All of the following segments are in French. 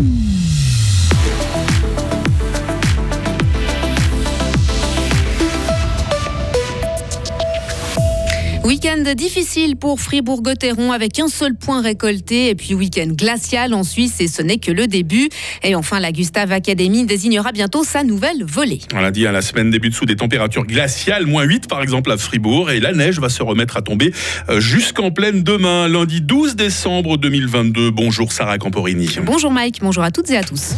Mm. Week-end difficile pour Fribourg-Gotteron avec un seul point récolté et puis week-end glacial en Suisse et ce n'est que le début. Et enfin, la Gustave Academy désignera bientôt sa nouvelle volée. On l'a dit, à la semaine débute sous des températures glaciales, moins 8 par exemple à Fribourg et la neige va se remettre à tomber euh, jusqu'en pleine demain, lundi 12 décembre 2022. Bonjour Sarah Camporini. Bonjour Mike, bonjour à toutes et à tous.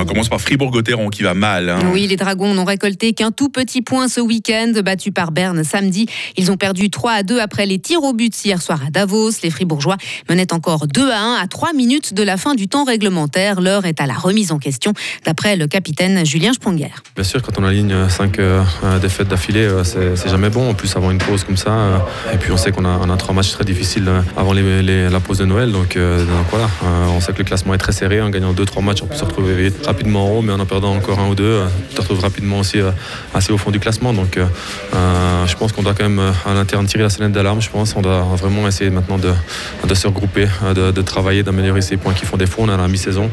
On commence par Fribourg-Gotteron qui va mal. Hein. Oui, les Dragons n'ont récolté qu'un tout petit point ce week-end, battu par Berne samedi. Ils ont perdu 3 à 2 après les tirs au but hier soir à Davos. Les Fribourgeois menaient encore 2 à 1 à 3 minutes de la fin du temps réglementaire. L'heure est à la remise en question, d'après le capitaine Julien Sponger. Bien sûr, quand on aligne 5 euh, euh, défaites d'affilée, euh, c'est jamais bon. En plus, avant une pause comme ça. Et puis, on sait qu'on a, on a trois matchs très difficiles avant la pause de Noël. Donc, voilà, on sait que le classement est très serré. En gagnant 2-3 matchs, on peut se retrouver rapidement en haut, mais en en perdant encore un ou deux, euh, tu te retrouves rapidement aussi euh, assez au fond du classement. Donc euh, je pense qu'on doit quand même à l'interne tirer la sonnette d'alarme. Je pense qu'on doit vraiment essayer maintenant de, se regrouper, de, travailler, d'améliorer ces points qui font défaut. On a la mi-saison.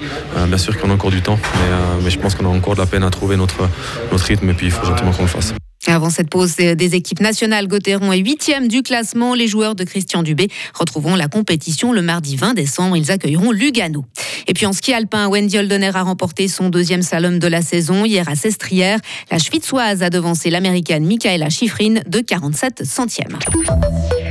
bien sûr qu'on a encore du temps, mais, mais je pense qu'on a encore de la peine à trouver notre, notre rythme et puis il faut gentiment qu'on le fasse. Avant cette pause des équipes nationales, Gauthieron est huitième du classement. Les joueurs de Christian Dubé retrouveront la compétition le mardi 20 décembre. Ils accueilleront Lugano. Et puis en ski alpin, Wendy Holdener a remporté son deuxième slalom de la saison hier à Sestrière. La Schwitzoise a devancé l'américaine Michaela Schifrin de 47 centièmes.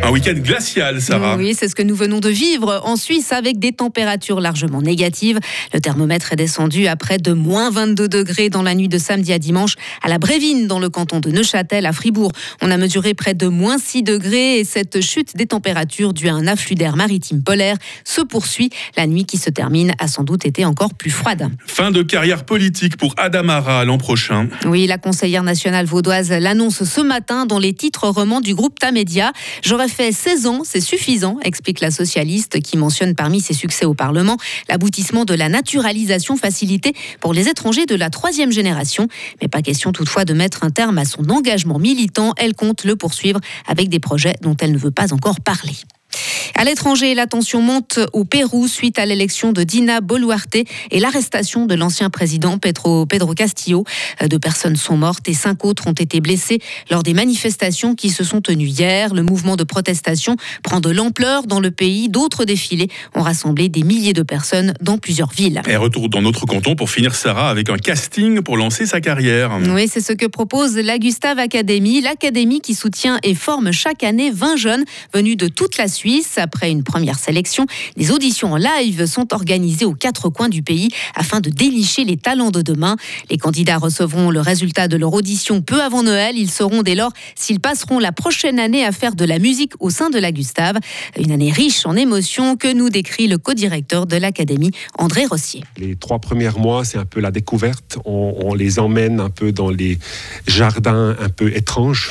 Un week-end glacial, Sarah. Oui, c'est ce que nous venons de vivre en Suisse avec des températures largement négatives. Le thermomètre est descendu à près de moins 22 degrés dans la nuit de samedi à dimanche à la Brévine, dans le canton de Neuchâtel, à Fribourg. On a mesuré près de moins 6 degrés et cette chute des températures due à un afflux d'air maritime polaire se poursuit. La nuit qui se termine a sans doute été encore plus froide. Fin de carrière politique pour Adamara l'an prochain. Oui, la conseillère nationale vaudoise l'annonce ce matin dans les titres romans du groupe Tamedia. J'aurais fait 16 ans, c'est suffisant, explique la socialiste qui mentionne parmi ses succès au Parlement l'aboutissement de la naturalisation facilitée pour les étrangers de la troisième génération. Mais pas question toutefois de mettre un terme à son engagement militant. Elle compte le poursuivre avec des projets dont elle ne veut pas encore parler. À l'étranger, la tension monte au Pérou suite à l'élection de Dina Boluarte et l'arrestation de l'ancien président Pedro, Pedro Castillo. Deux personnes sont mortes et cinq autres ont été blessées lors des manifestations qui se sont tenues hier. Le mouvement de protestation prend de l'ampleur dans le pays. D'autres défilés ont rassemblé des milliers de personnes dans plusieurs villes. Et retour dans notre canton pour finir Sarah avec un casting pour lancer sa carrière. Oui, c'est ce que propose la Gustave Academy, l'académie qui soutient et forme chaque année 20 jeunes venus de toute la Suisse. Après une première sélection, des auditions en live sont organisées aux quatre coins du pays afin de dénicher les talents de demain. Les candidats recevront le résultat de leur audition peu avant Noël. Ils sauront dès lors s'ils passeront la prochaine année à faire de la musique au sein de la Gustave. Une année riche en émotions que nous décrit le co-directeur de l'Académie, André Rossier. Les trois premiers mois, c'est un peu la découverte. On, les emmène un peu dans les jardins un peu étranges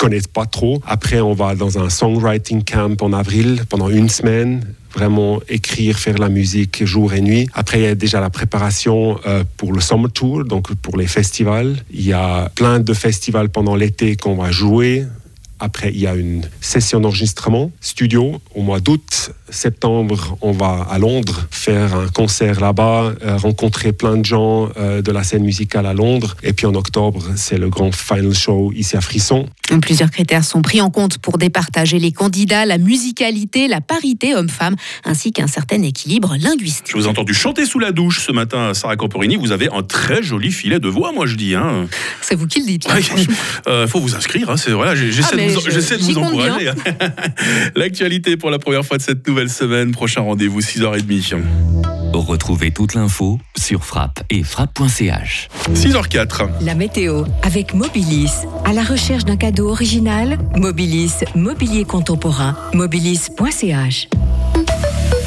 connaissent pas trop. Après, on va dans un songwriting camp en avril pendant une semaine vraiment écrire, faire la musique jour et nuit. Après, il y a déjà la préparation euh, pour le Summer Tour, donc pour les festivals. Il y a plein de festivals pendant l'été qu'on va jouer. Après, il y a une session d'enregistrement studio au mois d'août. Septembre, on va à Londres faire un concert là-bas, euh, rencontrer plein de gens euh, de la scène musicale à Londres. Et puis en octobre, c'est le grand final show ici à Frisson. Plusieurs critères sont pris en compte pour départager les candidats, la musicalité, la parité homme-femme, ainsi qu'un certain équilibre linguistique. Je vous ai entendu chanter sous la douche ce matin, Sarah Camporini. Vous avez un très joli filet de voix, moi je dis. Hein. C'est vous qui le dites. Il euh, faut vous inscrire. Hein, voilà, j'essaie de J'essaie de vous encourager. L'actualité pour la première fois de cette nouvelle semaine. Prochain rendez-vous, 6h30. Retrouvez toute l'info sur frappe et frappe.ch. 6h04. La météo avec Mobilis. À la recherche d'un cadeau original, Mobilis, mobilier contemporain, mobilis.ch.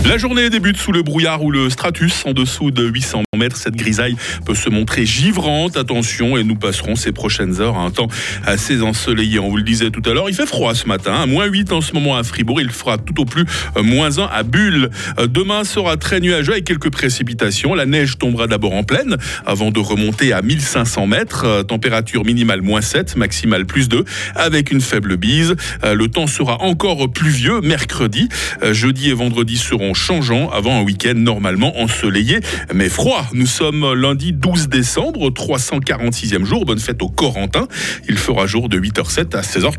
La journée débute sous le brouillard ou le stratus en dessous de 800 mètres. Cette grisaille peut se montrer givrante. Attention, et nous passerons ces prochaines heures à un temps assez ensoleillé. On vous le disait tout à l'heure, il fait froid ce matin. À moins 8 en ce moment à Fribourg. Il fera tout au plus euh, moins 1 à Bulle. Euh, demain sera très nuageux avec quelques précipitations. La neige tombera d'abord en pleine avant de remonter à 1500 mètres. Euh, température minimale moins 7, maximale plus 2 avec une faible bise. Le temps sera encore pluvieux mercredi. Jeudi et vendredi seront changeant avant un week-end normalement ensoleillé mais froid. Nous sommes lundi 12 décembre, 346e jour. Bonne fête au Corentin. Il fera jour de 8h07 à 16h.